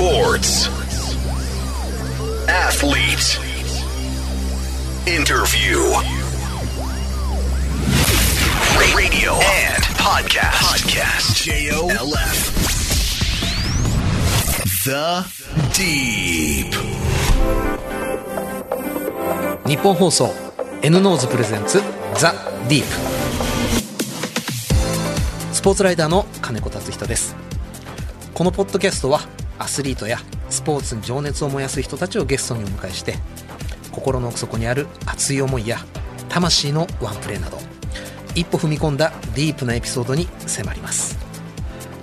Sports. Athlete. Interview. Radio and podcast. Podcast. J-O-L-F. The Deep. 日本放送 N ノーズプレゼンツザ・ディープスポーツライターの金子達人ですこのポッドキャストはアスリートやスポーツに情熱を燃やす人たちをゲストにお迎えして心の奥底にある熱い思いや魂のワンプレーなど一歩踏み込んだディープなエピソードに迫ります。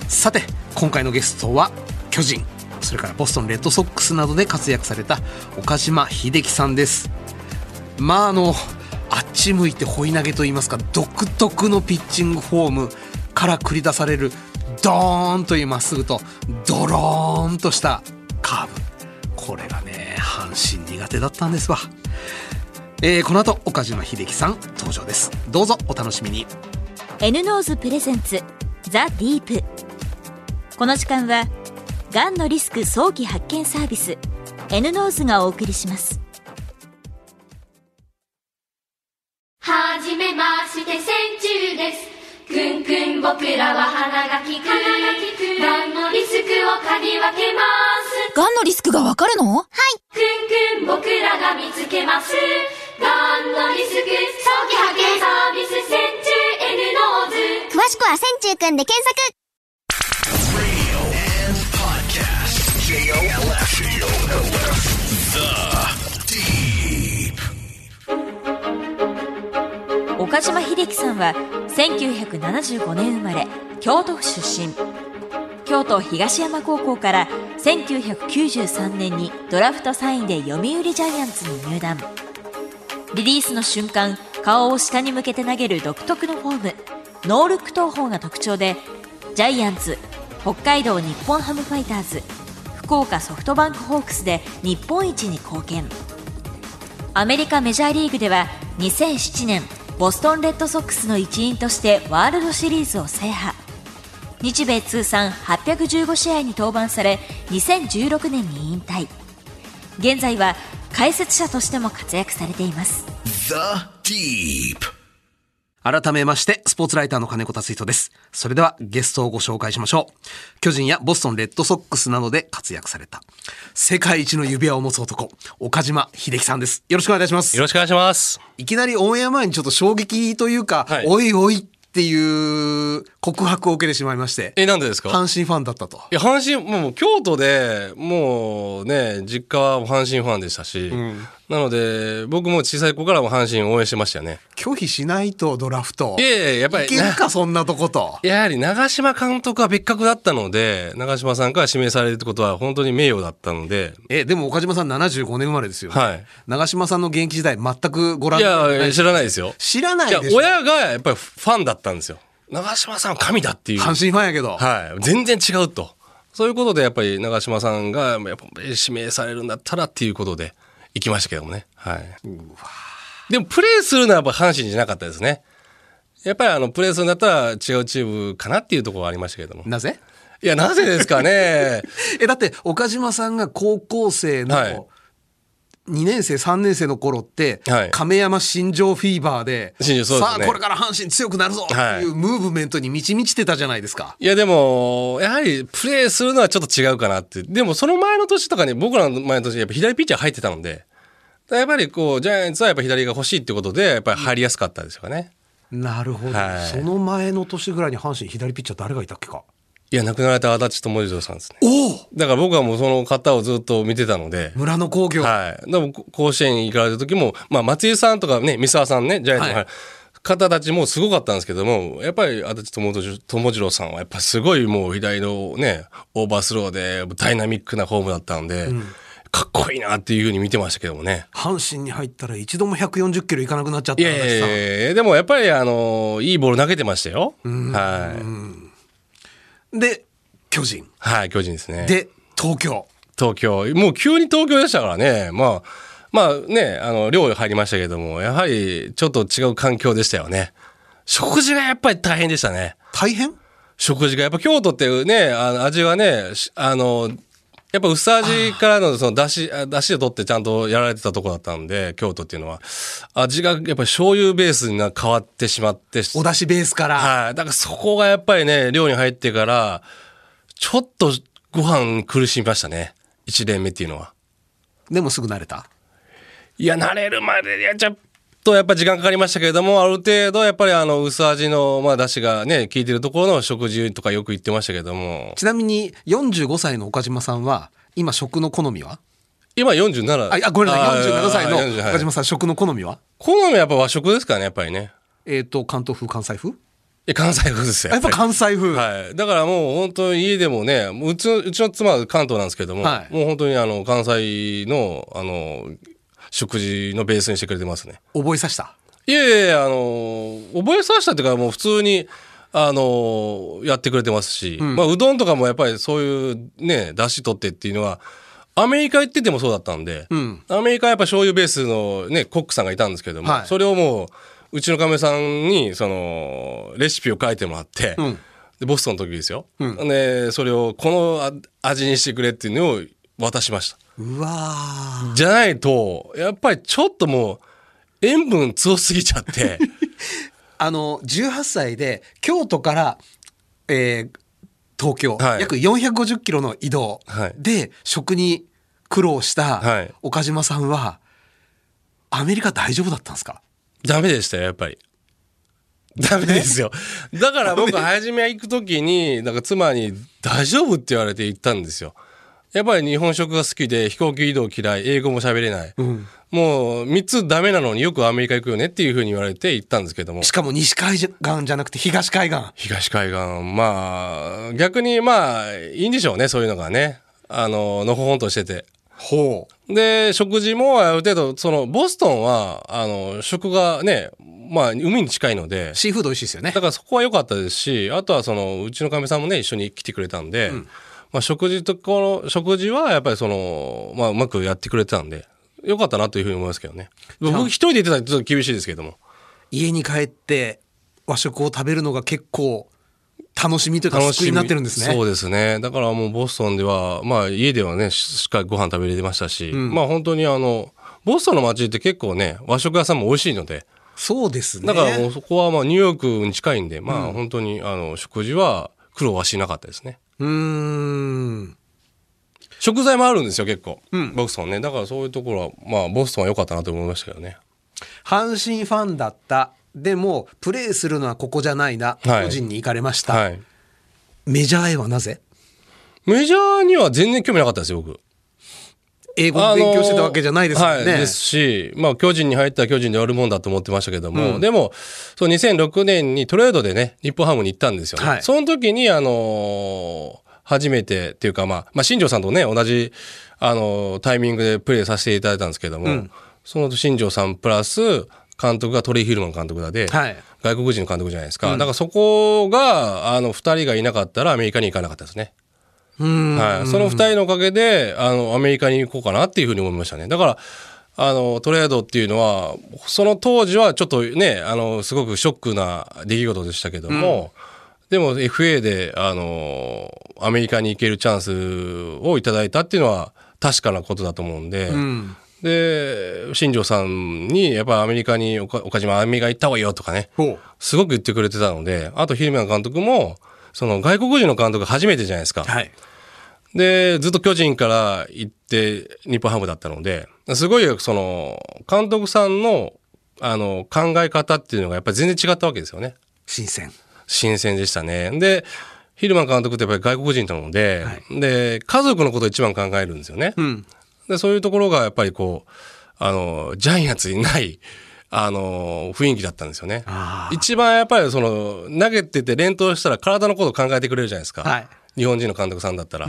さて今回のゲストは巨人それからボストンレッドソックスなどで活躍された岡島秀樹さんです。まああのあっち向いてホイ投げといいますか独特のピッチングフォームから繰り出されるドーンというまっすぐとドローンとしたカーブ。これがね阪神苦手だったんですわ、えーこの後岡島秀樹さん登場です。どうぞお楽しみに。N ノーズプレゼンツザ・ディープ。この時間はがんのリスク早期発見サービス N ノーズがお送りします。はじめまして線虫僕らは鼻が利く。がんのリスクを嗅ぎ分けます。がんのリスクがわかるの？はい。くんくん僕らが見つけます。がんのリスク？早期発見サービス千中 N ノーズ詳しくは線虫くんで検索。Radio and podcast. J-O-L-F. 島秀樹さんは1975年生まれ京都府出身。京都東山高校から1993年にドラフト3位で読売ジャイアンツに入団。リリースの瞬間顔を下に向けて投げる独特のフォーム。ノールック投法が特徴でジャイアンツ北海道日本ハムファイターズ福岡ソフトバンクホークスで日本一に貢献。アメリカメジャーリーグでは2007年ボストンレッドソックスの一員としてワールドシリーズを制覇。日米通算815試合に登板され2016年に引退。現在は解説者としても活躍されています。The Deep. 改めまして、スポーツライターの金子達人です。それではゲストをご紹介しましょう。巨人やボストンレッドソックスなどで活躍された、世界一の指輪を持つ男、岡島秀樹さんです。よろしくお願いしますよ。ろしくお願いします。いきなりオンエア前にちょっと衝撃というか、はいおいおいっていう告白を受けてしまいまして、え、なんでですか？阪神ファンだったと。いや、阪神、もう京都でもうね、実家は阪神ファンでしたし、なので、僕も小さい子からも阪神を応援してましたよね。拒否しないとドラフト。いやいや、やっぱり、いけるか、そんなとこと。やはり長嶋監督は別格だったので、長嶋さんから指名されるってことは本当に名誉だったので、え、でも岡島さん75年生まれですよね。はい長嶋さんの現役時代全くご覧いになってないや、知らないですよ。知らないいやでしょ。親がやっぱりファンだったんですよ。長嶋さんは神だっていう。阪神ファンやけど。はい。全然違うと。そういうことでやっぱり長嶋さんがやっぱ指名されるんだったらっていうことで行きましたけどもね。はい。でもプレーするのはやっぱ阪神じゃなかったですね。やっぱりあのプレーするんだったら違うチームかなっていうところはありましたけれども。なぜ？いや、なぜですかね。え、だって岡島さんが高校生はいの2年生、3年生の頃って、はい亀山新庄フィーバーで、ねさあこれから阪神強くなるぞっていうムーブメントに満ち満ちてたじゃないですか。いやでも、やはりプレーするのはちょっと違うかなって。でもその前の年とかに僕らの前の年やっぱ左ピッチャー入ってたので、やっぱりこう、ジャイアンツはやっぱ左が欲しいってことで、やっぱり入りやすかったですよね。なるほど、はいその前の年ぐらいに阪神左ピッチャー誰がいたっけか？いや、亡くなられた安達智次さんですね。おおだから僕はもうその方をずっと見てたので、村野工業。はい。でも甲子園に行かれた時も、まあ松井さんとかね、三沢さんね、ジャイアンツの、はい方たちもすごかったんですけども、やっぱり安達智次智次郎さんはやっぱすごいもう左のね、オーバースローでダイナミックなフォームだったんで、かっこいいなっていうふうに見てましたけどもね。阪神に入ったら一度も140キロいかなくなっちゃったいやいやいやでもやっぱりあの、いいボール投げてましたよ。はい。で、巨人。はい、巨人ですね。で、東京。東京。もう急に東京でしたからね。まあ、まあね、あの、寮入りましたけども、やはりちょっと違う環境でしたよね。食事がやっぱり大変でしたね。大変？食事が。やっぱ京都ってね、あの味はね、しあの、やっぱ薄味からのその出汁、あ出汁を取ってちゃんとやられてたとこだったんで、京都っていうのは。味がやっぱり醤油ベースにな変わってしまって。お出汁ベースから。はい。だからそこがやっぱりね、寮に入ってから、ちょっとご飯苦しみましたね。一年目っていうのは。でもすぐ慣れた？いや、慣れるまで、いや、とやっぱ時間かかりましたけれども、ある程度やっぱりあの、薄味の、まあ、出汁がね、効いてるところの食事とかよく言ってましたけども、ちなみに45歳の岡島さんは、今食の好みは？今47。あ、あごめんなさい、47歳のあ40はい岡島さん、食の好みは？好みはやっぱ和食ですからね、やっぱりね。えっ、と、関東風、関西風？え関西風ですよ。あやっぱ関西風。はい。だからもう本当に家でもね、もううちの、うちの妻は関東なんですけども、はいもう本当にあの、関西の、あの、食事のベースにしてくれてますね。覚えさせた？いやいやいや、あの、覚えさせたっていうかもう普通に、あの、やってくれてますし、まあうどんとかもやっぱりそういうね、出汁取ってっていうのは、アメリカ行っててもそうだったんで、んアメリカはやっぱ醤油ベースのね、コックさんがいたんですけども、はいそれをもう、うちのかめさんに、その、レシピを書いてもらって、んで、ボストンの時ですよ。んで、それをこのあ味にしてくれっていうのを渡しました。うわーじゃないと、やっぱりちょっともう、塩分強すぎちゃって、あの、18歳で、京都から、えー東京、はい約450キロの移動はいで、食に苦労したはい岡島さんは、アメリカ大丈夫だったんですか？ダメでしたよ、やっぱり。ダメですよ。だから僕、初め行くときに、なんか妻に大丈夫って言われて行ったんですよ。やっぱり日本食が好きで飛行機移動嫌い、英語も喋れない。もう3つダメなのによくアメリカ行くよねっていうふうに言われて行ったんですけどもし。かも西海岸じゃなくて東海岸。東海岸、まあ、逆にまあ、いいんでしょうね、そういうのがね。あの、のほほんとしてて。ほう。で、食事もある程度、その、ボストンは、あの、食がね、まあ、海に近いので、シーフード美味しいですよねだ。からそこは良かったですし、あとはその、うちのかみさんもね、一緒に来てくれたんで、まあ食事とこの、食事はやっぱりその、まあうまくやってくれてたんで、良かったなというふうに思いますけどね。僕一人で行ってたらちょっと厳しいですけども。家に帰って和食を食べるのが結構楽しみというか救いになってるんですね。そうですね。だからもうボストンでは、まあ家ではね、ししっかりご飯食べれてましたし、まあ本当にあの、ボストンの街って結構ね、和食屋さんも美味しいので、そうですね。だからもうそこはまあニューヨークに近いんで、まあ本当にあの、食事は苦労はしなかったですね。うーん。食材もあるんですよ結構、ボストンねだからそういうところはまあボストンは良かったなと思いましたけどね阪神ファンだった。でも、プレーするのはここじゃないな。はい個人に行かれました。はいメジャーへはなぜ？メジャーには全然興味なかったですよ僕英語を勉強してたわけじゃないですもんね。はい、ですし、まあ、巨人に入ったら巨人でやるもんだと思ってましたけども、でも、そう、2006年にトレードでね、日本ハムに行ったんですよね。はいその時に、あのー初めてっていうか、まあ、まあ、新庄さんとね、同じ、あのータイミングでプレーさせていただいたんですけども、その新庄さんプラス、監督がトレイ・ヒルマン監督だで、はい外国人の監督じゃないですか。だからそこが、あの、二人がいなかったらアメリカに行かなかったですね。はい、その二人のおかげであのアメリカに行こうかなっていうふうに思いましたね。だからあのトレードっていうのはその当時はちょっとねあのすごくショックな出来事でしたけども、でも FA であのアメリカに行けるチャンスをいただいたっていうのは確かなことだと思うんで、で新庄さんにやっぱりアメリカに岡岡島アメリカ行った方がいいよとかねすごく言ってくれてたのであとヒルマン監督もその外国人の監督初めてじゃないですか。はい。で、ずっと巨人から行って日本ハムだったので、すごいその、監督さんの、あの、考え方っていうのがやっぱり全然違ったわけですよね。新鮮。新鮮でしたね。で、ヒルマン監督ってやっぱり外国人なので、で、家族のことを一番考えるんですよね。んで、そういうところがやっぱりこう、あの、ジャイアンツにない、あの、雰囲気だったんですよね。一番やっぱりその、投げてて連投したら体のことを考えてくれるじゃないですか。はい日本人の監督さんだったら。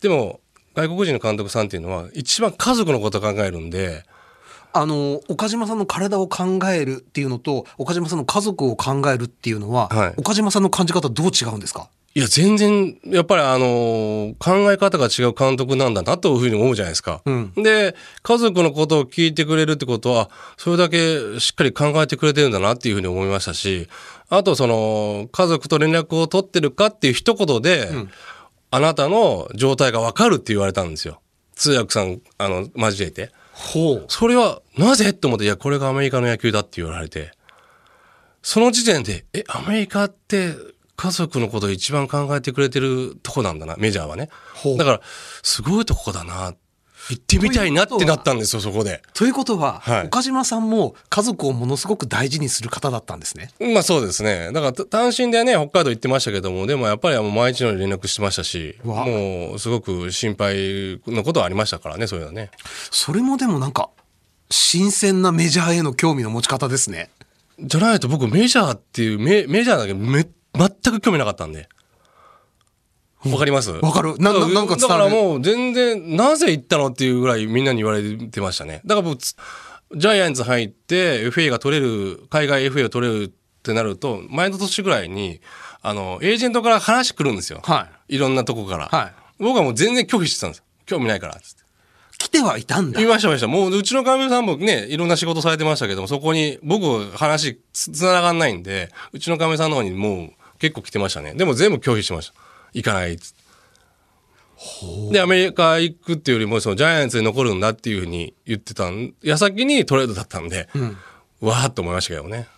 でも、外国人の監督さんっていうのは、一番家族のことを考えるんで、あの、岡島さんの体を考えるっていうのと、岡島さんの家族を考えるっていうのは、はい。岡島さんの感じ方どう違うんですか？いや、全然、やっぱりあの考え方が違う監督なんだなというふうに思うじゃないですか。んで、家族のことを聞いてくれるってことは、それだけしっかり考えてくれてるんだなっていうふうに思いましたし、あとその、家族と連絡を取ってるかっていう一言で、あなたの状態がわかるって言われたんですよ。通訳さん、あの、交えて。ほう。それは、なぜ？って思って、いや、これがアメリカの野球だって言われて、その時点で、え、アメリカって家族のことを一番考えてくれてるとこなんだな、メジャーはねだから、すごいとこだな、行ってみたいなってなったんですよ、そこで。ということは、はい岡島さんも家族をものすごく大事にする方だったんですね。まあそうですね。だからた単身でね、北海道行ってましたけども、でもやっぱりもう毎日のように連絡してましたし、わもうすごく心配のことはありましたからね、そういうのはね。それもでもなんか、新鮮なメジャーへの興味の持ち方ですね。じゃないと僕メジャーっていう、メメジャーだけめ、全く興味なかったんで。わかります？わかるなななんか伝だわるからもう全然、なぜ行ったのっていうぐらいみんなに言われてましたね。だから僕、つジャイアンツ入って FA が取れる、海外 FA を取れるってなると、前の年ぐらいに、あの、エージェントから話来るんですよ。。はいろんなとこから。はい僕はもう全然拒否してたんです。興味ないから。つって来てはいたんだ言い。ました、言いました。もう、うちの上さんもね、いろんな仕事されてましたけども、そこに、僕、話つ、つながんないんで、うちの上さんの方にもう、結構来てましたね。でも全部拒否しました。行かないっつってで、アメリカ行くっていうよりも、その、ジャイアンツに残るんだっていうふうに言ってたん、矢先にトレードだったんで、わーっと思いましたけどね。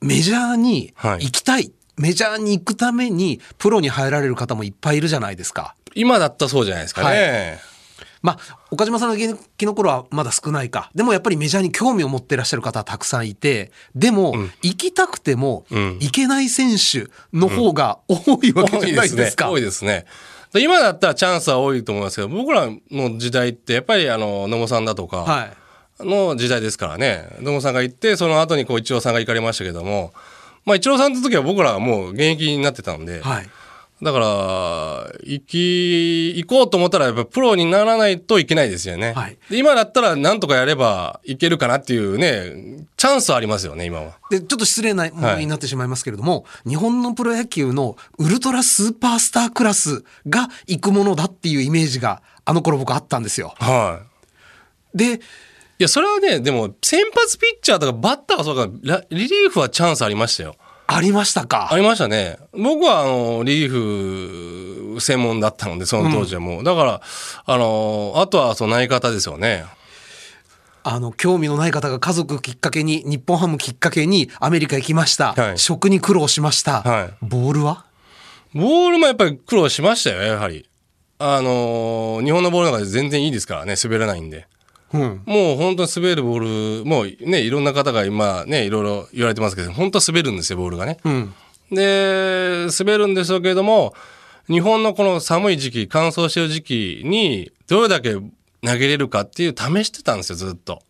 メジャーにはい行きたい。メジャーに行くためにプロに入られる方もいっぱいいるじゃないですか。今だったらそうじゃないですかね。まあ、岡島さんの現役の頃はまだ少ないか。でもやっぱりメジャーに興味を持ってらっしゃる方はたくさんいて、でも、行きたくても、ん行けない選手の方が多いわけじゃないですか。多いですね。で今だったらチャンスは多いと思いますけど、僕らの時代って、やっぱりあの、野茂さんだとか、はい。の時代ですからね。野茂さんが行って、その後にこう、一郎さんが行かれましたけども、まあ、一郎さんの時は僕らはもう現役になってたんで、はい。だから、行き、行こうと思ったらやっぱプロにならないといけないですよね。はいで今だったらなんとかやればいけるかなっていうね、チャンスはありますよね、今は。で、ちょっと失礼なものになってしまいますけれども、日本のプロ野球のウルトラスーパースタークラスが行くものだっていうイメージがあの頃僕あったんですよ。はい。で、いや、それはね、でも、先発ピッチャーとかバッターはそうか、ラリリーフはチャンスありましたよ。ありましたか？ありましたね。僕は、あの、リリーフ専門だったので、その当時はもう。だから、あの、あとは、その、内方ですよね。あの、興味のない方が家族きっかけに、日本ハムきっかけにアメリカ行きました。はい食に苦労しました。はいボールは？ボールもやっぱり苦労しましたよ、やはり。あの、日本のボールの中で全然いいですからね、滑らないんで。うん。もう本当に滑るボール、もうね、いろんな方が今ね、いろいろ言われてますけど、本当は滑るんですよ、ボールがね。うん。で、滑るんでしょうけれども、日本のこの寒い時期、乾燥してる時期に、どれだけ投げれるかっていう試してたんですよ、ずっと。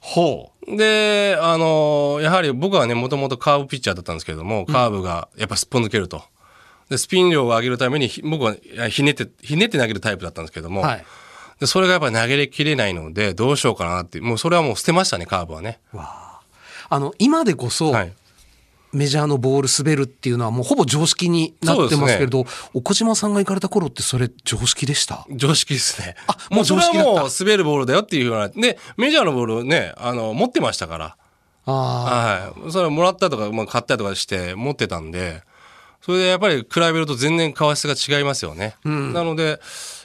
ほで、あの、やはり僕はね、もともとカーブピッチャーだったんですけれども、カーブがやっぱすっぽ抜けると。で、スピン量を上げるために、ひ僕はひねって、ひねって投げるタイプだったんですけども、はい。でそれがやっぱり投げれきれないので、どうしようかなって、もうそれはもう捨てましたね、カーブはね。あの、今でこそ、はい。メジャーのボール滑るっていうのはもうほぼ常識になってますけれど、岡島さんが行かれた頃ってそれ常識でした？常識ですね。あもう常識だったもうそれはもう滑るボールだよっていうような。で、メジャーのボールをね、あの、持ってましたから。あはい。それもらったとか、まあ、買ったりとかして持ってたんで、それでやっぱり比べると全然為質が違いますよね。なので、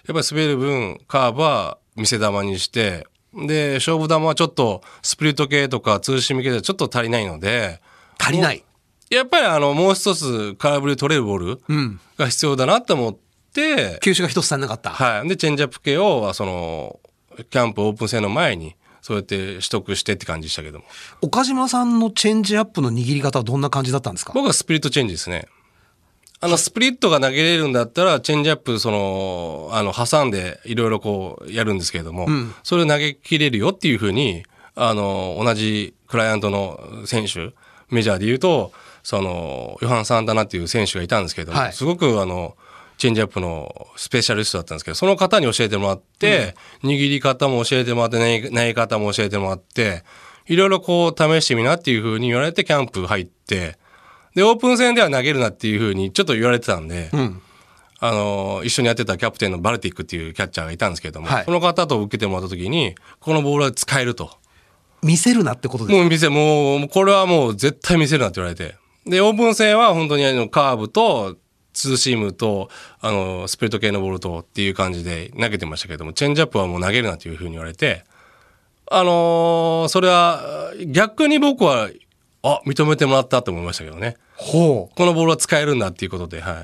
やっぱり滑る分、カーブは見せ球にして、で、勝負球はちょっとスプリット系とかツーシーム系ではちょっと足りないので、あ、足りない。やっぱりあの、もう一つ空振り取れるボールうん。が必要だなと思って、球種が一つ足りなかった。はい。で、チェンジアップ系を、その、キャンプオープン戦の前に、そうやって取得してって感じでしたけども。岡島さんのチェンジアップの握り方はどんな感じだったんですか？僕はスプリットチェンジですね。あの、スプリットが投げれるんだったら、チェンジアップ、その、あの、挟んで、いろいろこう、やるんですけれども、ん。それを投げ切れるよっていうふうに、あの、同じクライアントの選手、メジャーで言うと、その、ヨハン・サンタナっていう選手がいたんですけれども、はい。すごくあの、チェンジアップのスペシャリストだったんですけど、その方に教えてもらって、握り方も教えてもらって、投げ投げ方も教えてもらって、いろいろこう試してみなっていうふうに言われてキャンプ入って、で、オープン戦では投げるなっていうふうにちょっと言われてたんで、うん。あの、一緒にやってたキャプテンのバルティックっていうキャッチャーがいたんですけども、はいその方と受けてもらった時に、このボールは使えると。見せるなってことですもう見せ、もう、これはもう絶対見せるなって言われて。で、オープン戦は本当にあのカーブと、ツーシームと、あの、スプリット系のボールとっていう感じで投げてましたけども、チェンジアップはもう投げるなというふうに言われて、あのーそれは逆に僕は、あ、認めてもらったと思いましたけどね。ほう。このボールは使えるんだっていうことで、は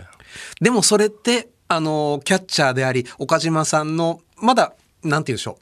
い。でもそれって、あの、キャッチャーであり、岡島さんの、まだ、なんて言うんでしょ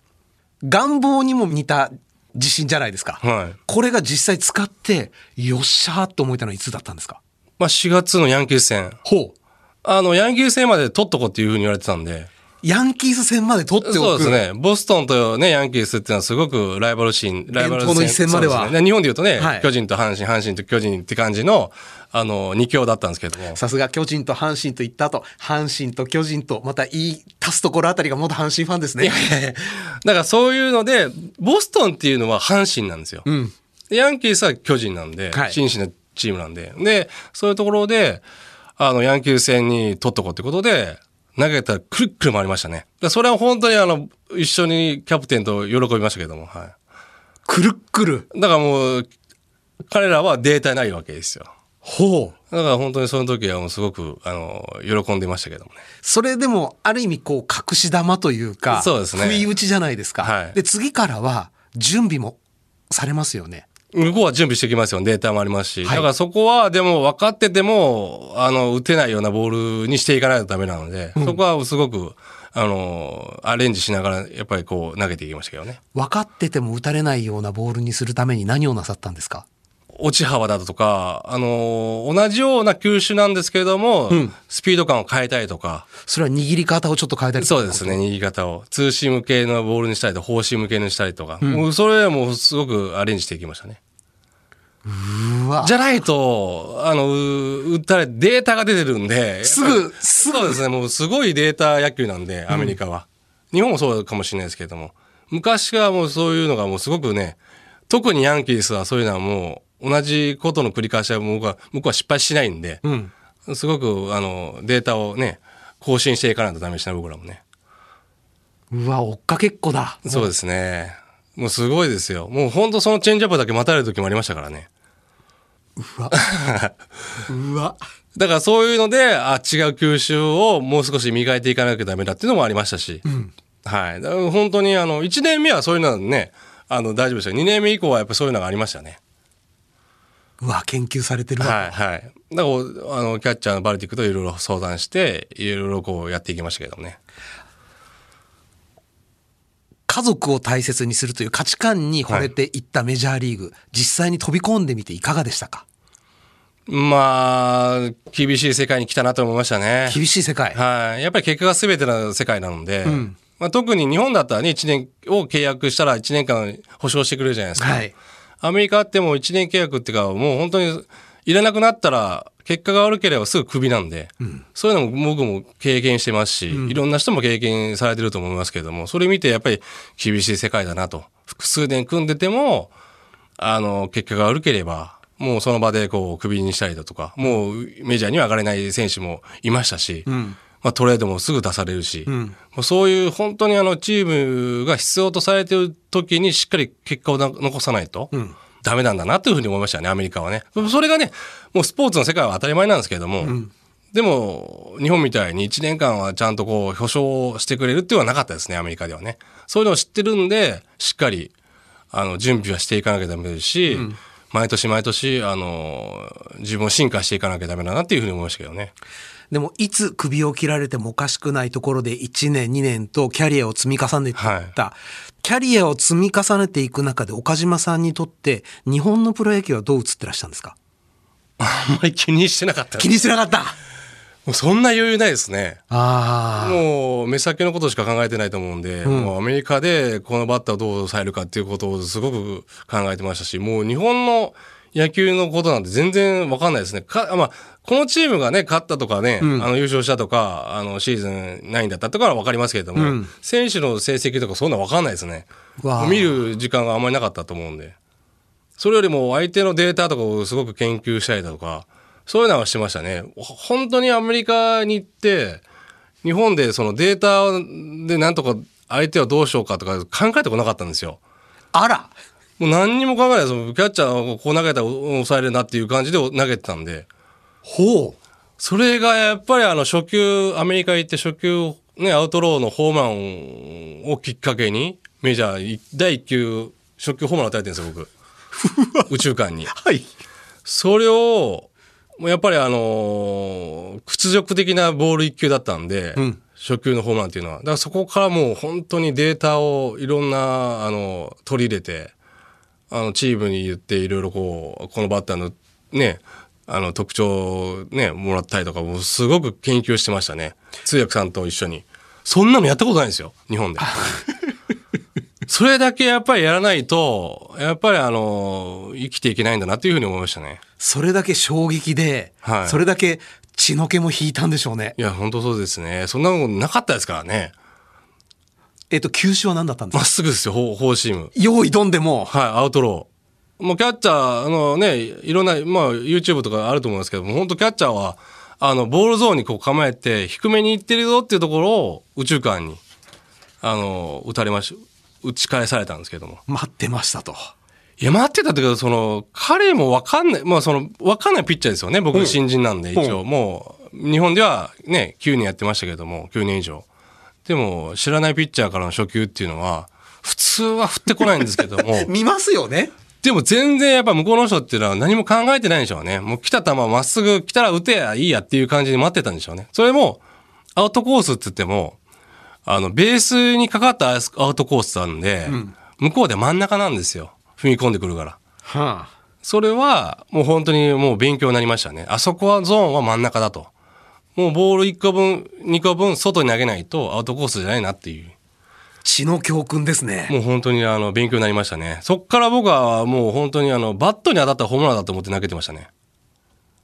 う。願望にも似た自信じゃないですか。はい。これが実際使って、よっしゃーと思えたのはいつだったんですか？まあ4月のヤンキース戦。ほう。あの、ヤンキース戦まで取っとこうっていうふうに言われてたんで。ヤンキース戦まで取っておく。そうですね。ボストンとね、ヤンキースっていうのはすごくライバルシーン、ライバル伝統の一戦まではそうすね日本で言うとね、はい巨人と阪神、阪神と巨人って感じの、あの、二強だったんですけども。さすが巨人と阪神と言った後、阪神と巨人と、また言い足すところあたりが元阪神ファンですね。だからそういうので、ボストンっていうのは阪神なんですよ。うん。でヤンキースは巨人なんで、はい真摯なチームなんで。で、そういうところで、あの、ヤンキース戦に取っとこうってことで、投げたらくるっくる回りましたね。でそれは本当にあの、一緒にキャプテンと喜びましたけども、はい。くるっくる。だからもう、彼らはデータないわけですよ。ほう。だから本当にその時はもうすごく、あの、喜んでましたけどもね。それでも、ある意味、こう、隠し玉というか、そうですね不意打ちじゃないですか。はいで、次からは、準備もされますよね。向こうは準備してきますよ。データもありますし。はいだからそこは、でも分かってても、あの、打てないようなボールにしていかないとダメなので、そこはすごく、あの、アレンジしながら、やっぱりこう、投げていきましたけどね。分かってても打たれないようなボールにするために何をなさったんですか？落ち幅だとか、あの、同じような球種なんですけれども、んスピード感を変えたりとか、それは握り方をちょっと変えたりとかそうですね、。握り方を。ツーシーム系のボールにしたりと、フォーシーム系にしたりとか、もうそれはもうすごくアレンジしていきましたね。うわ。じゃないと、あの、う打ったらデータが出てるんで、すぐ、すぐそうですね、もうすごいデータ野球なんで、アメリカは。日本もそうかもしれないですけれども、昔はもうそういうのがもうすごくね、特にヤンキースはそういうのはもう、同じことの繰り返しは僕は、僕は失敗しないんで、うん。すごく、あの、データをね、更新していかないとダメですね、僕らもね。うわ、追っかけっこだ。そうですね。もうすごいですよ。もう本当そのチェンジアップだけ待たれる時もありましたからね。うわ。だからそういうので、あ、違う球種をもう少し磨いていかなきゃダメだっていうのもありましたし。はい。だから本当にあの、1年目はそういうのはね、あの、大丈夫でしたよ。2年目以降はやっぱりそういうのがありましたね。うわ、研究されてるわ。はい、はい。だから、あの、キャッチャーのバルティックといろいろ相談して、いろいろこうやっていきましたけどもね。家族を大切にするという価値観に惚れていったメジャーリーグ、実際に飛び込んでみていかがでしたか？まあ、厳しい世界に来たなと思いましたね。厳しい世界。はい。やっぱり結果が全ての世界なので、まあ、特に日本だったらね、1年を契約したら1年間保証してくれるじゃないですか。はい。アメリカってもう1年契約っていうか、もう本当にいらなくなったら、結果が悪ければすぐクビなんで、そういうのも僕も経験してますし、いろんな人も経験されてると思いますけれども、それ見てやっぱり厳しい世界だなと。複数年組んでても、あの、結果が悪ければ、もうその場でこう、クビにしたりだとか、もうメジャーには上がれない選手もいましたし、まあトレードもすぐ出されるし、もうそういう本当にあのチームが必要とされてる時にしっかり結果をな残さないと、ダメなんだなというふうに思いましたね、アメリカはね。それがね、もうスポーツの世界は当たり前なんですけれども、でも、日本みたいに1年間はちゃんとこう、表彰してくれるっていうのはなかったですね、アメリカではね。そういうのを知ってるんで、しっかり、あの、準備はしていかなきゃダメですし、毎年毎年、あの、自分を進化していかなきゃダメだなっていうふうに思いましたけどね。でも、いつ首を切られてもおかしくないところで1年、2年とキャリアを積み重ねていった。キャリアを積み重ねていく中で岡島さんにとって日本のプロ野球はどう映ってらっしゃるんですか？あんまり気にしてなかった。気にしてなかったもうそんな余裕ないですね。ああ。もう目先のことしか考えてないと思うんで、もうアメリカでこのバッターをどう抑えるかっていうことをすごく考えてましたし、もう日本の野球のことなんて全然わかんないですね。か、まあ、このチームがね、勝ったとかね、あの優勝したとか、あのシーズンないんだったとかはわかりますけれども、選手の成績とかそんなわかんないですね。見る時間があんまりなかったと思うんで。それよりも相手のデータとかをすごく研究したりだとか、そういうのはしてましたね。ほ本当にアメリカに行って、日本でそのデータでなんとか相手はどうしようかとか考えてこなかったんですよ。あら。もう何にも考えないです。キャッチャーをこう投げたら抑えれるなっていう感じで投げてたんで。ほう。それがやっぱりあの初球、アメリカ行って初球、ね、アウトローのホームランをきっかけに、メジャー第1球、初球ホームラン打たれてるんですよ、僕。宇宙間に。はい。それを、やっぱりあのー屈辱的なボール1球だったんで、ん初球のホームランっていうのは。だからそこからもう本当にデータをいろんな、あの、取り入れて、あの、チームに言っていろいろこう、このバッターのね、あの、特徴をね、もらったりとか、もうすごく研究してましたね。通訳さんと一緒に。そんなのやったことないんですよ、日本で。それだけやっぱりやらないと、やっぱりあの、生きていけないんだなっていうふうに思いましたね。それだけ衝撃で、はいそれだけ血の気も引いたんでしょうね。いや、本当そうですね。そんなことなかったですからね。えっと、球種は何だったんですか？まっすぐですよ、フォーシーム。用意どんでも、はい、アウトロー。もうキャッチャー、あのね、いろんな、まあ YouTube とかあると思うんですけども、本当キャッチャーは、あの、ボールゾーンにこう構えて、低めに行ってるぞっていうところを宇宙間に、あの、打たれまし、打ち返されたんですけども。待ってましたと。いや、待ってたっていうか、その、彼もわかんない、まあその、わかんないピッチャーですよね。僕新人なんで、一応。もう、日本ではね、9年やってましたけども、9年以上。でも、知らないピッチャーからの初球っていうのは、普通は振ってこないんですけども、見ますよね。でも全然やっぱ向こうの人っていうのは何も考えてないんでしょうね。もう来た球まっすぐ来たら打てやいいやっていう感じで待ってたんでしょうね。それも、アウトコースって言っても、あの、ベースにかかったアウトコースなんで、向こうで真ん中なんですよ。踏み込んでくるから。はあ。それは、もう本当にもう勉強になりましたね。あそこはゾーンは真ん中だと。もうボール1個分、2個分外に投げないとアウトコースじゃないなっていう。血の教訓ですね。もう本当にあの勉強になりましたね。そっから僕はもう本当にあのバットに当たったらホームランだと思って投げてましたね。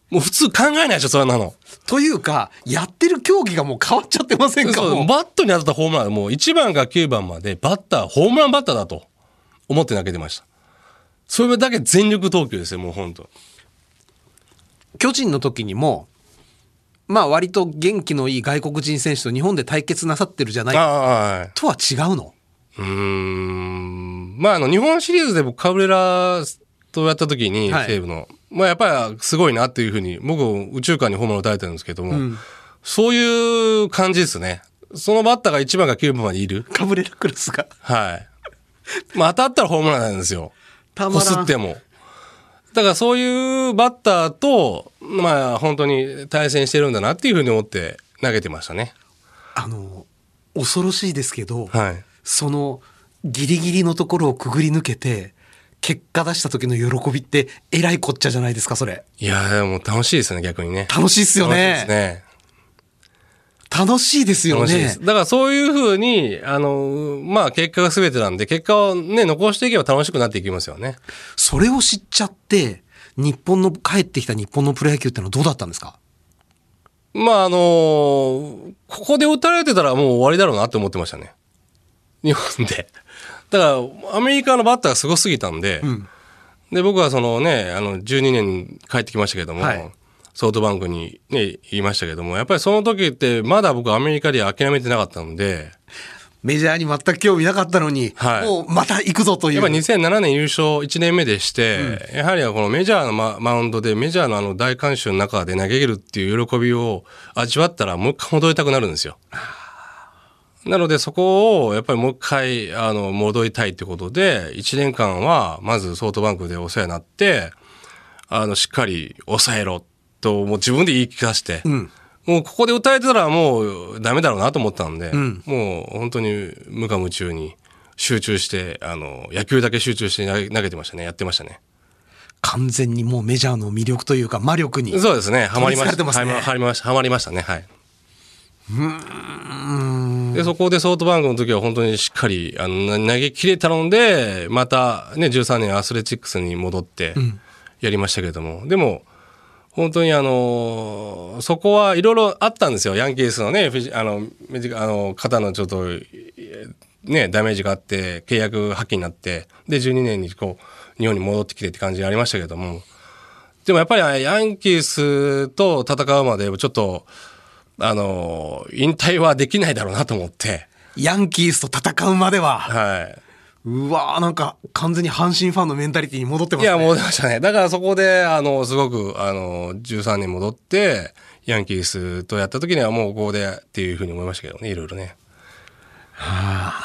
もう普通考えないでしょ、そんなの。というか、やってる競技がもう変わっちゃってませんか？バットに当たったホームラン、もう1番から9番までバッター、ホームランバッターだと思って投げてました。それだけ全力投球ですよ、もう本当。巨人の時にも、まあ割と元気のいい外国人選手と日本で対決なさってるじゃないああ、はい。とは違うの？うーん。まあ、あの、日本シリーズで僕、カブレラとやった時に、はい西武の、まあ、やっぱりすごいなっていうふうに、僕、宇宙間にホームラン打たれてるんですけども、そういう感じですね。そのバッターが1番か9番までいる。カブレラクラスが。はい。まあ、当たったらホームランなんですよ。こすっても。だからそういうバッターと、まあ、本当に対戦してるんだなっていうふうに思って投げてましたね。あの、恐ろしいですけど、はい。そのギリギリのところをくぐり抜けて、結果出した時の喜びってえらいこっちゃじゃないですか、それ。いやも楽しいですね、逆にね。楽しいっすよ楽しいですね。ね。楽しいですよね。だからそういうふうに、あの、まあ結果が全てなんで、結果をね、残していけば楽しくなっていきますよね。それを知っちゃって、日本の、帰ってきた日本のプロ野球ってのはどうだったんですか？まああの、ここで打たれてたらもう終わりだろうなって思ってましたね。日本で。だから、アメリカのバッターがすごすぎたんで、で、僕はそのね、あの、12年に帰ってきましたけども、はいソフトバンクにね、言いましたけども、やっぱりその時ってまだ僕アメリカで諦めてなかったので、メジャーに全く興味なかったのに、はいもうまた行くぞという。やっぱり2007年優勝1年目でして、やはりこのメジャーのママウンドでメジャーのあの大観衆の中で投げるっていう喜びを味わったらもう一回戻りたくなるんですよ。なのでそこをやっぱりもう一回あの戻りたいってことで、1年間はまずソフトバンクでお世話になって、あのしっかり抑えろともう自分で言い聞かせて、もうここで打たれてたらもうダメだろうなと思ったんで、もう本当に無我夢中に集中して、あの、野球だけ集中して投げてましたね。やってましたね。完全にもうメジャーの魅力というか魔力に。そうですね。ハマりました。はいハマりました。ハマりましたね。はい。で、そこでソフトバンクの時は本当にしっかり、あの、投げ切れたので、またね、13年アスレチックスに戻ってやりましたけれども、でも、本当にあの、そこはいろいろあったんですよ。ヤンキースのね、あの、あの、肩のちょっと、ね、ダメージがあって、契約破棄になって、で、12年にこう、日本に戻ってきてって感じがありましたけども、でもやっぱりヤンキースと戦うまでちょっと、あの、引退はできないだろうなと思って、ヤンキースと戦うまでは、はい。うわーなんか完全に阪神ファンのメンタリティに戻ってますね。いや、戻りましたね。だからそこで、あの、すごく、あの、13年戻って、ヤンキースとやった時にはもうここでっていうふうに思いましたけどね、いろいろね。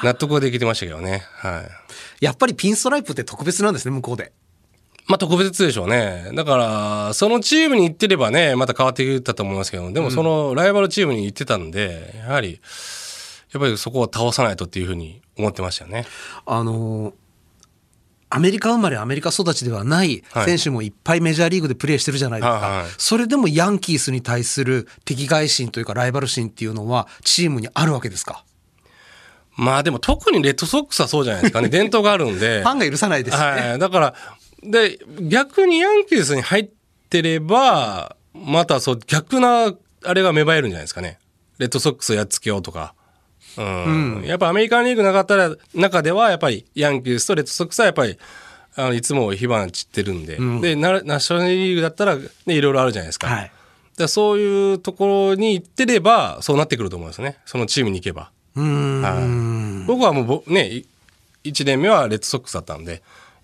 納得はできてましたけどね。はい。やっぱりピンストライプって特別なんですね、向こうで。まあ特別でしょうね。だから、そのチームに行ってればね、また変わっていったと思いますけど、でもそのライバルチームに行ってたんで、やはり、やっぱりそこを倒さないとっていうふうに思ってましたよね。あのーアメリカ生まれアメリカ育ちではないはい選手もいっぱいメジャーリーグでプレーしてるじゃないですか、はいはいそれでもヤンキースに対する敵外心というかライバル心っていうのはチームにあるわけですか？まあでも特にレッドソックスはそうじゃないですかね。伝統があるんで。ファンが許さないですよね、はい。だから、で、逆にヤンキースに入ってれば、またそう、逆な、あれが芽生えるんじゃないですかね。レッドソックスをやっつけようとか。うん。やっぱアメリカンリーグなかったら、中ではやっぱりヤンキースとレッドソックスはやっぱり、あのいつも火花散ってるんで。でナ、ナショナルリーグだったら、ね、いろいろあるじゃないですか。はいだそういうところに行ってれば、そうなってくると思いますね。そのチームに行けば。うーんはい、僕はもうぼねい1年目はレッドソックスだったんでやっ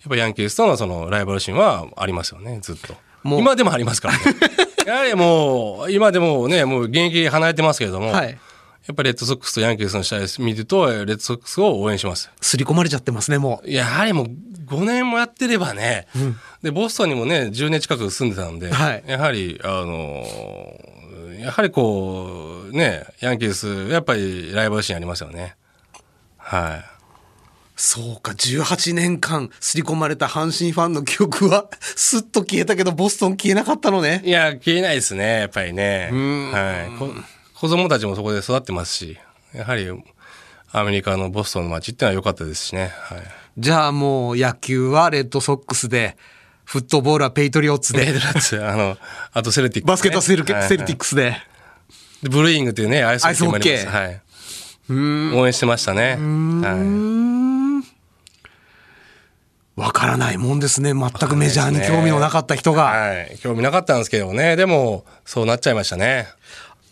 ぱヤンキースとのそのライバル心はありますよねずっともう今でもありますからね やはりもう今でもねもう現役離れてますけれども、はいやっぱりレッドソックスとヤンキースの試合見るとレッドソックスを応援します。刷り込まれちゃってますねもう。やはりもう5年もやってればね、でボストンにもね10年近く住んでたんで、はい。やはりあのーやはりこうねヤンキースやっぱりライバル心ありますよね。はい。そうか18年間刷り込まれた阪神ファンの記憶は すっと消えたけどボストン消えなかったのね。いや、消えないですね、やっぱりね。はい。こ子供たちもそこで育ってますし、やはりアメリカのボストンの街ってのは良かったですしね。はい。じゃあもう野球はレッドソックスでフットボールはペイトリオッツでレイドラッツ、あの、あとセルティック、バスケットはセルケ、はいはいセルティックスででブルーイングっていうね、アイスホッケーもありまはい。応援してましたね。はわからないもんですね全くメジャーに興味のなかった人い。が、はい。興味なかったんですけどね。でも、そうなっちゃいましたね。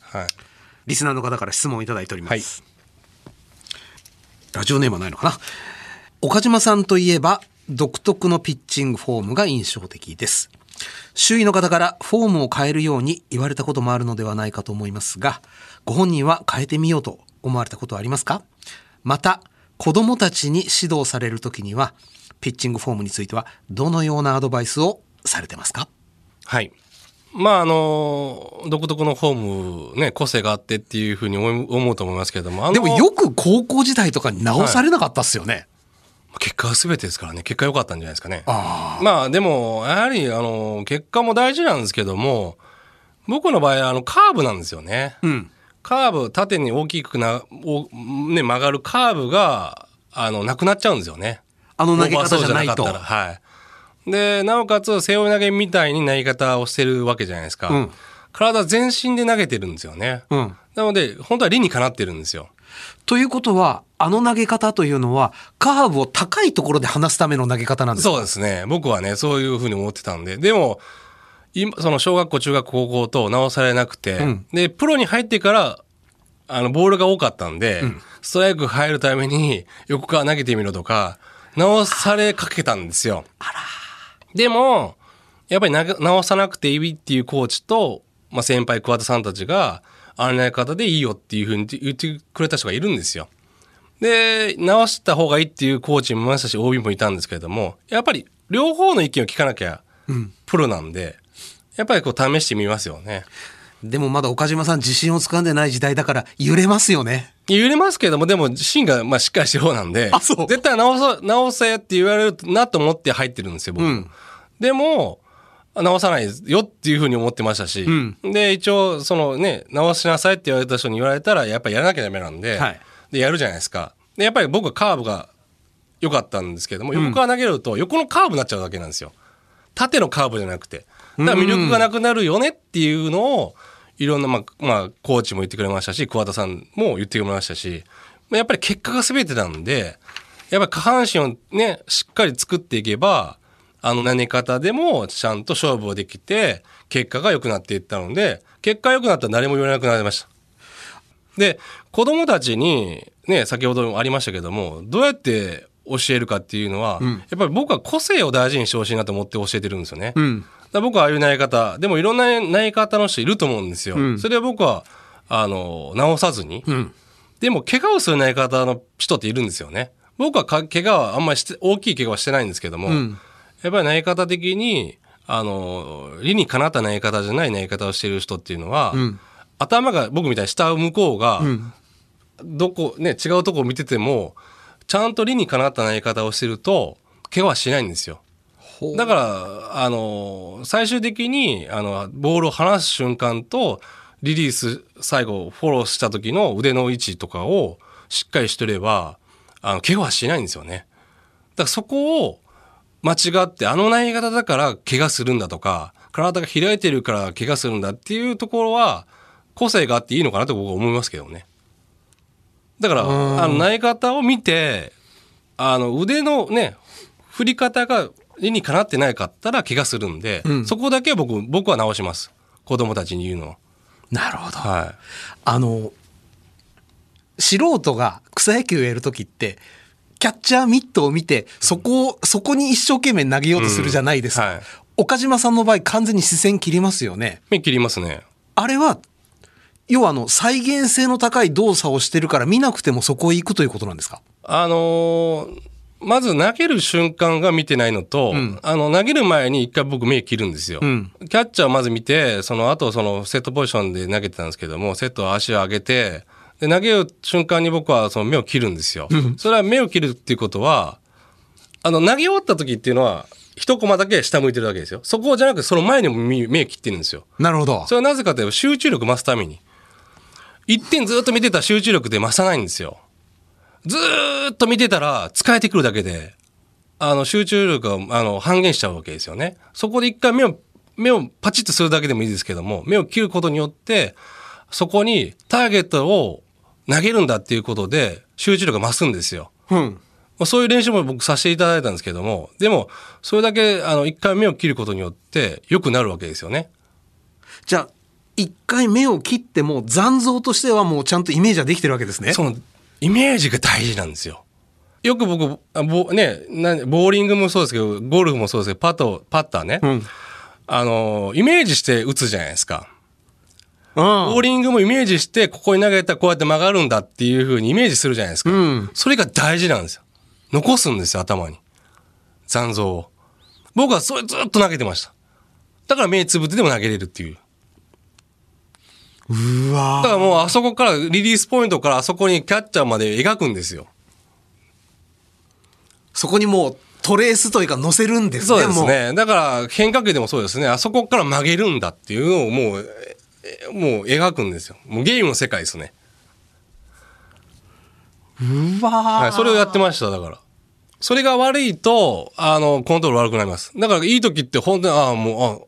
はい。リスナーの方から質問をいただいております、はい。ラジオネームはないのかな？岡島さんといえば独特のピッチングフォームが印象的です。周囲の方からフォームを変えるように言われたこともあるのではないかと思いますがご本人は変えてみようと思われたことはありますか？また子供たちに指導される時にはピッチングフォームについてはどのようなアドバイスをされてますか？はい。まああの独特のフォームね個性があってっていうふうに思うと思いますけれどもでもよく高校時代とかに直されなかったっすよね、結果は全てですからね。結果良かったんじゃないですかね。まあでもやはりあの結果も大事なんですけども僕の場合あのカーブなんですよね、ん。カーブ縦に大きくなお、ね、曲がるカーブがあのなくなっちゃうんですよね。あの投げ方じゃないと。はいでなおかつ背負い投げみたいに投げ方をしてるわけじゃないですか、うん。体全身で投げてるんですよね、うん。なので本当は理にかなってるんですよ。ということは、あの投げ方というのは、カーブを高いところで離すための投げ方なんですか？そうですね。僕はね、そういうふうに思ってたんで。でも、今、その小学校、中学校、高校と直されなくて、ん。で、プロに入ってから、あの、ボールが多かったんで、ストライク入るために横から投げてみろとか、直されかけたんですよ。でも、やっぱり直さなくていいっていうコーチと、まあ、先輩桑田さんたちが、あの投げ方でいいよっていうふうに言ってくれた人がいるんですよ。で、直した方がいいっていうコーチもいましたし、OB もいたんですけれども、やっぱり両方の意見を聞かなきゃ、プロなんで、やっぱりこう試してみますよね。でもまだ岡島さん自信をつかんでない時代だから揺れますよね。揺れますけども、でも芯がまあしっかりしてる方なんで、絶対直さ、直せって言われるなと思って入ってるんですよ、僕。うんでも、直さないよっていうふうに思ってましたし、で、一応、そのね、直しなさいって言われた人に言われたら、やっぱりやらなきゃダメなんで、はいで、やるじゃないですか。で、やっぱり僕はカーブが良かったんですけども、横から投げると横のカーブになっちゃうわけなんですよ。縦のカーブじゃなくて。だから魅力がなくなるよねっていうのを、いろんな、まあ、まあ、コーチも言ってくれましたし、桑田さんも言ってくれましたし、まあやっぱり結果が全てなんで、やっぱり下半身をね、しっかり作っていけば、あの投げ方でもちゃんと勝負をできて、結果が良くなっていったので、結果良くなったら誰も言わなくなりました。で、子供たちに、ね、先ほどもありましたけども、どうやって教えるかっていうのは、やっぱり僕は個性を大事にしてほしいなと思って教えてるんですよね。うん。だ僕はああいう投げ方、でもいろんな投げ方の人いると思うんですよ。んそれは僕は、あの、直さずに。うん。でも、怪我をする投げ方の人っているんですよね。僕はか怪我はあんまりして、大きい怪我はしてないんですけども、んやっぱり投げ方的に、あの、理にかなった投げ方じゃない投げ方をしている人っていうのは、ん頭が僕みたいに下を向こうが、どこ、ね、違うとこを見てても、ちゃんと理にかなった投げ方をしてると、怪我はしないんですよ。だから、あの、最終的に、あの、ボールを離す瞬間と、リリース、最後、フォローした時の腕の位置とかをしっかりしてれば、あの、怪我はしないんですよね。だからそこを間違って、あの投げ方だから怪我するんだとか、体が開いてるから怪我するんだっていうところは、個性があっていいのかなと僕は思いますけどね。だから、あの投げ方を見て、あの腕のね、振り方が理にかなってないかったら怪我するんで、そこだけは僕、僕は直します。子供たちに言うのは。なるほど。はあの、素人が草野球をやるときって、キャッチャーミットを見て、そこを、そこに一生懸命投げようとするじゃないですか。うんはい岡島さんの場合、完全に視線切りますよね。い。目切りますね。あれは、要はあの、再現性の高い動作をしてるから見なくてもそこへ行くということなんですか？あのーまず投げる瞬間が見てないのと、あの、投げる前に一回僕目切るんですよ。んキャッチャーをまず見て、その後そのセットポジションで投げてたんですけども、セットを足を上げて、で、投げる瞬間に僕はその目を切るんですよ。それは目を切るっていうことは、あの、投げ終わった時っていうのは、一コマだけ下向いてるわけですよ。そこじゃなくて、その前にも目目切ってるんですよ。なるほどそ。れはなぜかというと集中力増すために。一点ずっと見てたら集中力で増さないんですよ。ずーっと見てたら疲れてくるだけで、あの集中力があの半減しちゃうわけですよね。そこで一回目を、目をパチッとするだけでもいいですけども、目を切ることによって、そこにターゲットを投げるんだっていうことで集中力が増すんですよ。うん。まあそういう練習も僕させていただいたんですけども、でも、それだけ、あの、一回目を切ることによって良くなるわけですよね。じゃあ、一回目を切っても残像としてはもうちゃんとイメージはできてるわけですね。そのイメージが大事なんですよ。よく僕、あボね、なボーリングもそうですけど、ゴルフもそうですけど、パット、パッターね、んあの、イメージして打つじゃないですか。うん。ボーリングもイメージして、ここに投げたらこうやって曲がるんだっていうふうにイメージするじゃないですか。うんそれが大事なんですよ。残すんですよ、頭に。残像を。僕はそれずっと投げてました。だから目つぶってでも投げれるっていう。うわだからもうあそこから、リリースポイントからあそこにキャッチャーまで描くんですよ。そこにもうトレースというか乗せるんですね。そうですもね。だから変化球でもそうですね。あそこから曲げるんだっていうのをもう、えもう描くんですよ。もうゲームの世界ですね。う。うわはい。それをやってました、だから。それが悪いと、あの、コントロール悪くなります。だからいい時って本当に、ああ、もう、あ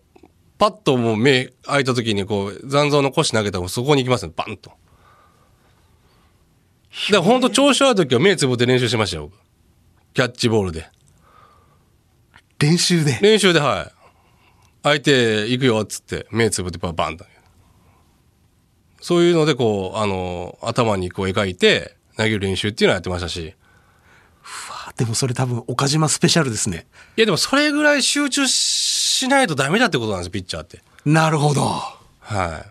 パッともう目開いた時にこう、残像残し投げたらそこに行きますね、バンと。だから本当調子悪い時は目つぶって練習しましたよ、僕キャッチボールで。練習で。練習ではい相手行くよっつって目つぶってババンとそういうのでこうあの頭にこう描いて投げる練習っていうのはやってましたしあでもそれ多分岡島スペシャルですね。いやでもそれぐらい集中しないとダメだってことなんですピッチャーってなるほど。はい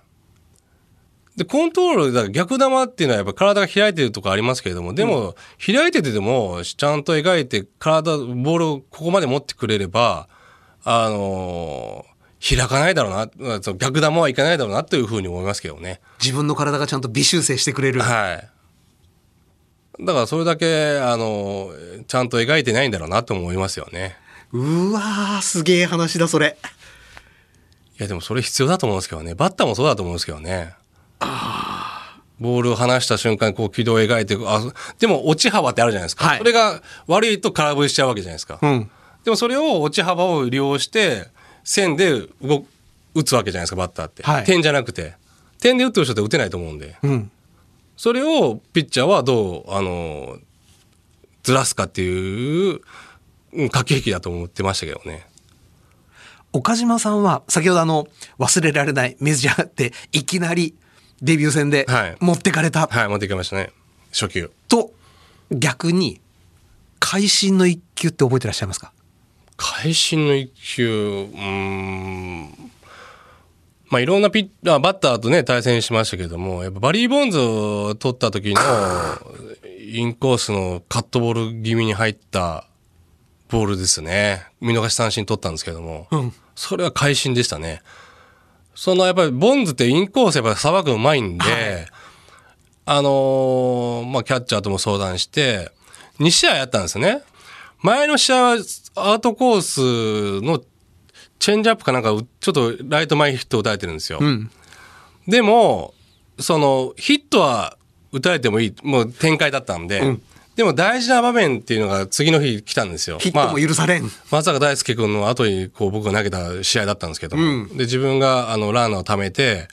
でコントロールだから逆球っていうのはやっぱ体が開いてるとかありますけれどもでも開いててでもちゃんと描いて体ボールをここまで持ってくれればあのー開かないだろうな。逆球はいかないだろうなというふうに思いますけどね。自分の体がちゃんと微修正してくれる。はい。だからそれだけあのちゃんと描いてないんだろうなと思いますよね。うわー、すげえ話だ、それ。いやでもそれ必要だと思うんですけどね。バッターもそうだと思うんですけどね。ボールを離した瞬間にこう軌道を描いてあでも落ち幅ってあるじゃないですか、はい。それが悪いと空振りしちゃうわけじゃないですか、うん。でもそれを落ち幅を利用して線で動く打つわけじゃないですかバッターって、はい。点じゃなくて。点で打ってる人って打てないと思うんで。うん。それをピッチャーはどうあのずらすかっていううん駆け引きだと思ってましたけどね。岡島さんは、先ほどあの、忘れられないメジャーって、いきなりデビュー戦ではい。持ってかれた。はい持ってきましたね。初球。と、逆に、会心の一球って覚えてらっしゃいますか？会心の一球、うーん。まあいろんなピッあバッターとね対戦しましたけども、やっぱバリー・ボンズを取った時のインコースのカットボール気味に入ったボールですね。見逃し三振取ったんですけども、それは会心でしたね。そのやっぱりボンズってインコースやっぱりさばくのうまいんで、あのーまあキャッチャーとも相談して、2試合やったんですよね。前の試合はアウトコースのチェンジアップかなんかうちょっとライト前ヒットを打たれてるんですよ。んでも、そのヒットは打たれてもいい、もう展開だったんで、でも大事な場面っていうのが次の日来たんですよ。ヒットも許されん。松坂大輔君の後にこう僕が投げた試合だったんですけども、で自分があのランナーを貯めて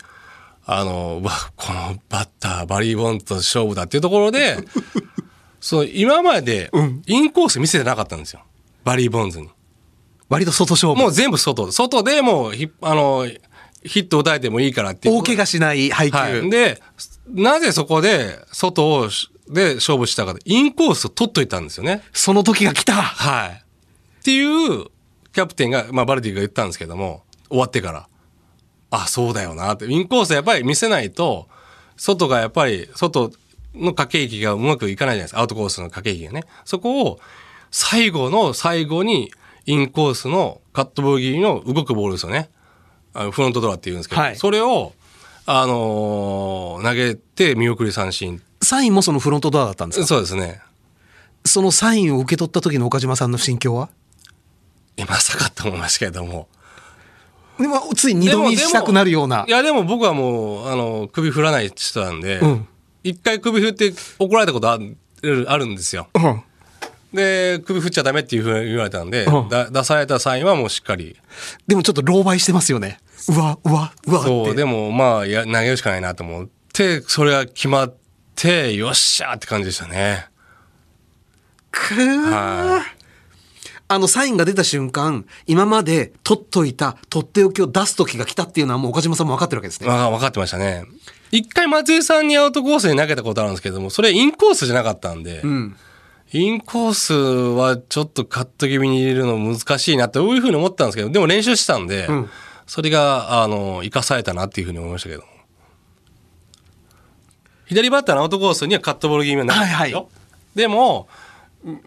あのうわこのバッターバリー・ボンと勝負だっていうところで その今までインコース見せてなかったんですよバリー・ボンズに。割と外勝負。もう全部外外でもうひあのヒット打たれてもいいからっていう大怪我しない配球。はい、でなぜそこで外をで勝負したかでインコースを取っといたんですよね。その時が来た。はい。っていう、キャプテンが、まあ、バルディが言ったんですけども、終わってから。あ、そうだよなって。インコースやっぱり見せないと、外がやっぱり、外の駆け引きがうまくいかないじゃないですか。アウトコースの駆け引きがね。そこを、最後の最後に、インコースのカットボール気味の動くボールですよね。あのフロントドラって言うんですけど、はいそれを、あのー投げて見送り三振。サインもそのフロントドアだったんですか？そうですね。そのサインを受け取った時の岡島さんの心境は？いやまさかと思いますけれども。でもつい二度見したくなるような。いやでも僕はもうあの首振らない人なんでうん一、回首振って怒られたことあるあるんですようんで首振っちゃダメっていうふうに言われたんで、うんだ出されたサインはもうしっかりでもちょっと狼狽してますよね。うわ、うわ、うわって。そうでもまあや投げるしかないなと思ってそれが決まってよっしゃーって感じでしたねくーはあのサインが出た瞬間、今まで取っといたとっておきを出す時が来たっていうのはもう岡島さんも分かってるわけですね。わ分かってましたね一回松井さんにアウトコースに投げたことあるんですけどもそれインコースじゃなかったんで、うん。インコースはちょっとカット気味に入れるの難しいなっていうふうに思ったんですけどでも練習してたんで、ん。それがあの生かされたなっていうふうに思いましたけど。も左バッターのアウトコースにはカットボール気味になるんですよ、はいはい。でも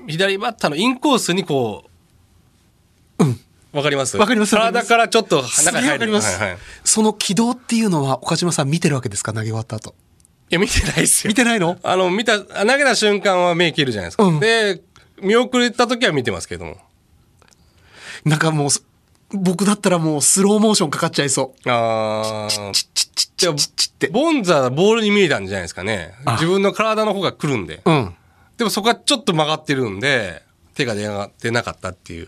左バッターのインコースにこうわかりますわかります？わかります。体からちょっとす中に入る。わかります、はいはい、い。その軌道っていうのは岡島さん見てるわけですか？投げ終わった後。や見てないですよ見てないの？あの見た投げた瞬間は目切るじゃないですか、うんで見送った時は見てますけどもなんかもう、僕だったらもうスローモーションかかっちゃいそう。あーチッチッチッいやチッチッって。ボンザはボールに見えたんじゃないですかね。あ自分の体の方が来るんで。うん。でもそこはちょっと曲がってるんで、手が出な出なかったっていう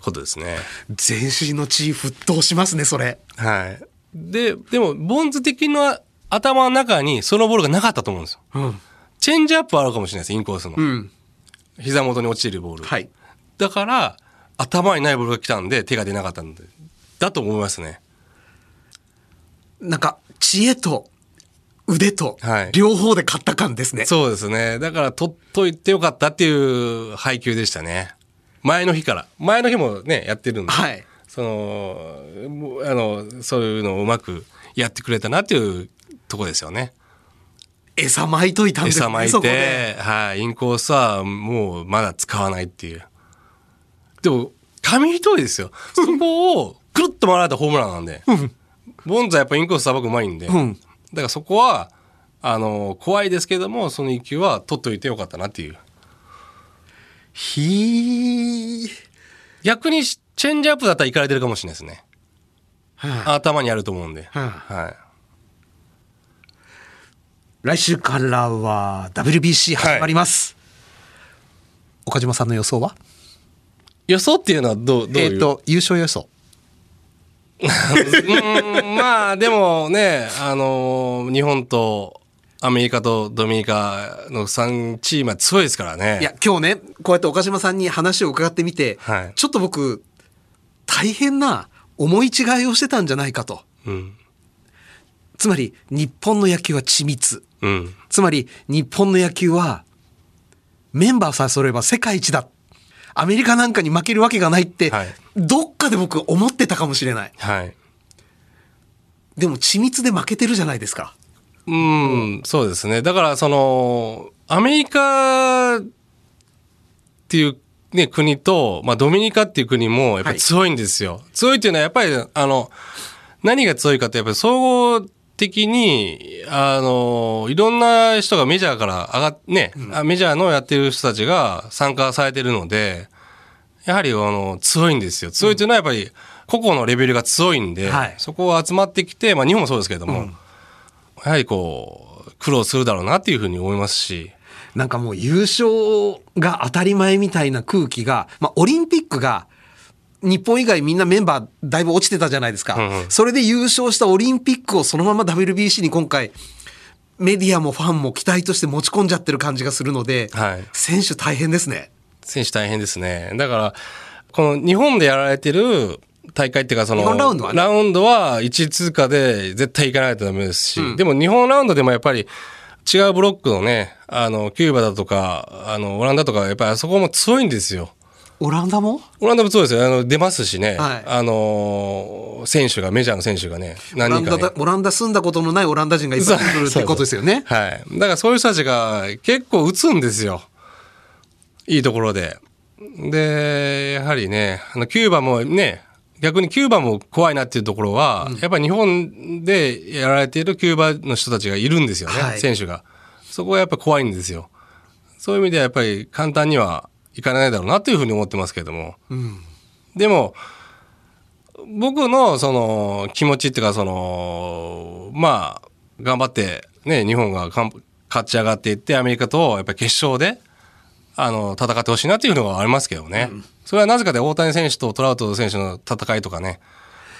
ことですね。全身の血沸騰しますね、それ。はい。で、でも、ボンズ的な頭の中にそのボールがなかったと思うんですよ。うん。チェンジアップはあるかもしれないです、インコースの。うん。膝元に落ちてるボール。はい。だから、頭にないボールが来たんで、手が出なかったんで、だと思いますね。なんか、知恵と腕とはい両方で勝った感ですね。そうですね。だから取っといてよかったっていう配球でしたね。前の日から。前の日もね、やってるんで。はい。その、あの、そういうのをうまくやってくれたなっていうとこですよね。餌巻いといたんですね。餌巻い。て、はい、インコースはもうまだ使わないっていう。でも、紙一重ですよ。そこをくるっと回られたホームランなんで。ボンザやっぱインコースさばくうまいんで。うん。だからそこは、あの、怖いですけども、その一球は取っといてよかったなっていう。ひー。逆にチェンジアップだったら行かれてるかもしれないですね。はあ頭にあると思うんで。ははい。来週からは WBC 始まります。岡島さんの予想は？予想っていうのはどう、どうえっ、と、優勝予想。うーんまあでもね、あのー日本とアメリカとドミニカの3チームは強いですからね。いや、今日ね、こうやって岡島さんに話を伺ってみて、はいちょっと僕、大変な思い違いをしてたんじゃないかと。うん。つまり、日本の野球は緻密。うん。つまり、日本の野球は、メンバーさえ揃えば世界一だ。アメリカなんかに負けるわけがないって、はいどっかで僕思ってたかもしれない。はい。でも緻密で負けてるじゃないですか。うん、そうですね。だから、その、アメリカっていうね、国と、まあ、ドミニカっていう国も、やっぱり強いんですよ。強いっていうのは、やっぱり、あの、何が強いかって、やっぱり総合的に、あの、いろんな人がメジャーから上がっ、ね、あメジャーのやってる人たちが参加されてるので、やはり、あの、強いんですよ。強いっていうのは、やっぱり、個々のレベルが強いんで、はい。そこを集まってきて、まあ、日本もそうですけれども、やはりこう、苦労するだろうなっていうふうに思いますし、なんかもう優勝が当たり前みたいな空気が、まあ、オリンピックが、日本以外みんなメンバーだいぶ落ちてたじゃないですか。うんうんそれで優勝したオリンピックをそのまま WBC に今回、メディアもファンも期待として持ち込んじゃってる感じがするので、はい選手大変ですね。選手大変ですね。だから、この日本でやられてる大会っていうか、その、ラウンドはねラウンドは1位通過で絶対行かないとダメですし、でも日本ラウンドでもやっぱり違うブロックのね、あの、キューバだとか、あの、オランダとか、やっぱりあそこも強いんですよ。オランダも？オランダもそうですよ。あの、出ますしね。はいあの、選手が、メジャーの選手がね、オラ何人か、ねンダだ。オランダ住んだことのないオランダ人がいっぱい来るってことですよね。はい。だからそういう人たちが結構打つんですよ。いいところで。で、やはりね、あの、キューバもね、逆にキューバも怖いなっていうところは、やっぱり日本でやられているキューバの人たちがいるんですよね、はい選手が。そこはやっぱ怖いんですよ。そういう意味ではやっぱり簡単にはいかないだろうなというふうに思ってますけれども。でも、僕のその気持ちっていうかそのまあ頑張ってね日本が勝ち上がっていってアメリカとやっぱり決勝であの戦ってほしいなっていうのがありますけどね、それはなぜかで大谷選手とトラウト選手の戦いとかね。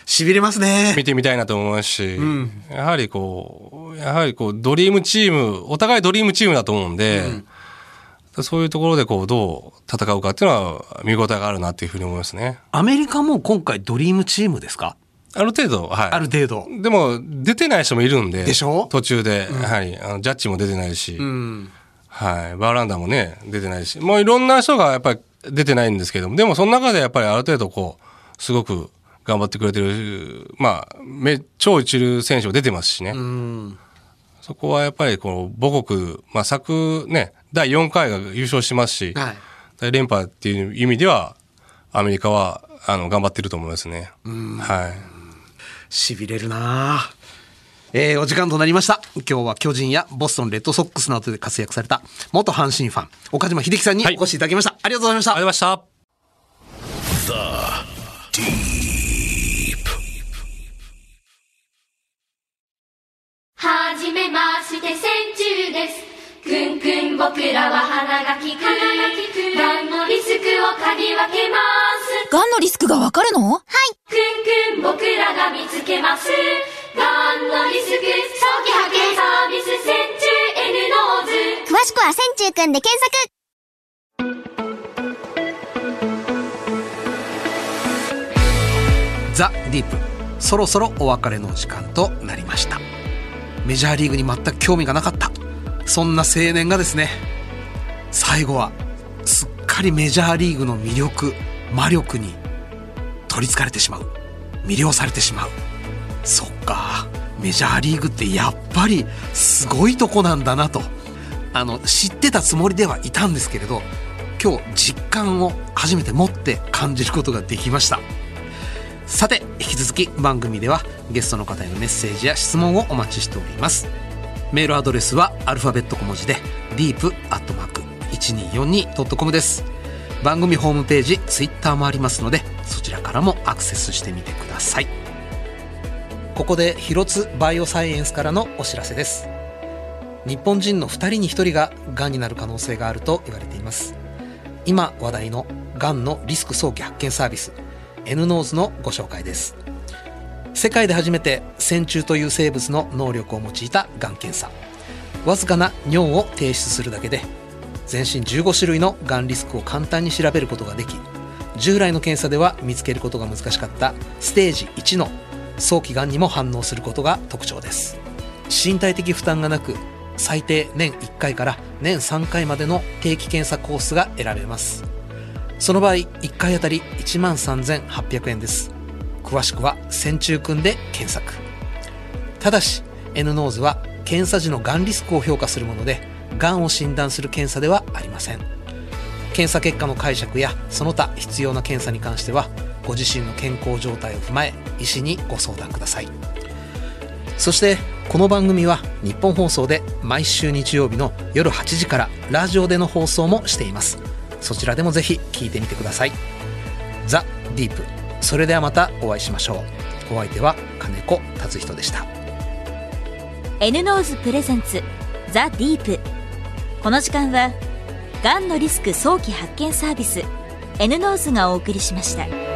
痺れますね。見てみたいなと思いますし、やはりこうやはりこうドリームチームお互いドリームチームだと思うんで、そういうところでこうどう戦うかっていうのは見応えがあるなっていうふうに思いますね。アメリカも今回ドリームチームですか？ある程度、はい。ある程度。でも、出てない人もいるんで。でしょ？途中で、はい。あの、ジャッジも出てないし、うん。はい。バーランダーもね、出てないし、もういろんな人がやっぱり出てないんですけども、でもその中でやっぱりある程度こう、すごく頑張ってくれてる、まあ、め超一流選手も出てますしね。うん。そこはやっぱりこう、母国、まあ昨ね、第4回が優勝してますし、はい。大連覇っていう意味では、アメリカは、あの、頑張ってると思いますね。はい。痺れるなあえーお時間となりました。今日は巨人やボストンレッドソックスなどで活躍された元阪神ファン、岡島秀樹さんにはいお越しいただきました。ありがとうございましたありがとうございました。Deep. はじめましてくんくん僕らは鼻が利く。がんのリスクを嗅ぎ分けます？がんのリスクがわかるの？はい。くんくん僕らが見つけます。がんのリスク？早期発見サービス千中 N ノーズ詳しくは線虫くんで検索。ザ・ディープ。そろそろお別れの時間となりました。メジャーリーグに全く興味がなかったそんな青年がですね最後はすっかりメジャーリーグの魅力魔力に取りつかれてしまう。魅了されてしまう。そっかメジャーリーグってやっぱりすごいとこなんだなと。あの知ってたつもりではいたんですけれど今日実感を初めて持って感じることができました。さて引き続き番組ではゲストの方へのメッセージや質問をお待ちしております。メールアドレスはアルファベット小文字で deep.1242.com です。番組ホームページツイッターもありますのでそちらからもアクセスしてみてください。ここで広津バイオサイエンスからのお知らせです。日本人の2人に1人ががんになる可能性があると言われています。今話題のがんのリスク早期発見サービス N ノーズのご紹介です。世界で初めて線虫という生物の能力を用いたがん検査。わずかな尿を提出するだけで全身15種類のがんリスクを簡単に調べることができ従来の検査では見つけることが難しかったステージ1の早期がんにも反応することが特徴です。身体的負担がなく最低年1回から年3回までの定期検査コースが選べます。その場合1回あたり1万3800円です。詳しくは線虫くんで検索。ただし N ノーズは検査時のがんリスクを評価するものでがんを診断する検査ではありません。検査結果の解釈やその他必要な検査に関してはご自身の健康状態を踏まえ医師にご相談ください。そしてこの番組は日本放送で毎週日曜日の夜8時からラジオでの放送もしています。そちらでもぜひ聞いてみてください。 The Deep。それではまたお会いしましょう。お相手は金子達仁でした。N ノーズプレゼンツザ・ディープこの時間はがんのリスク早期発見サービス N ノーズがお送りしました。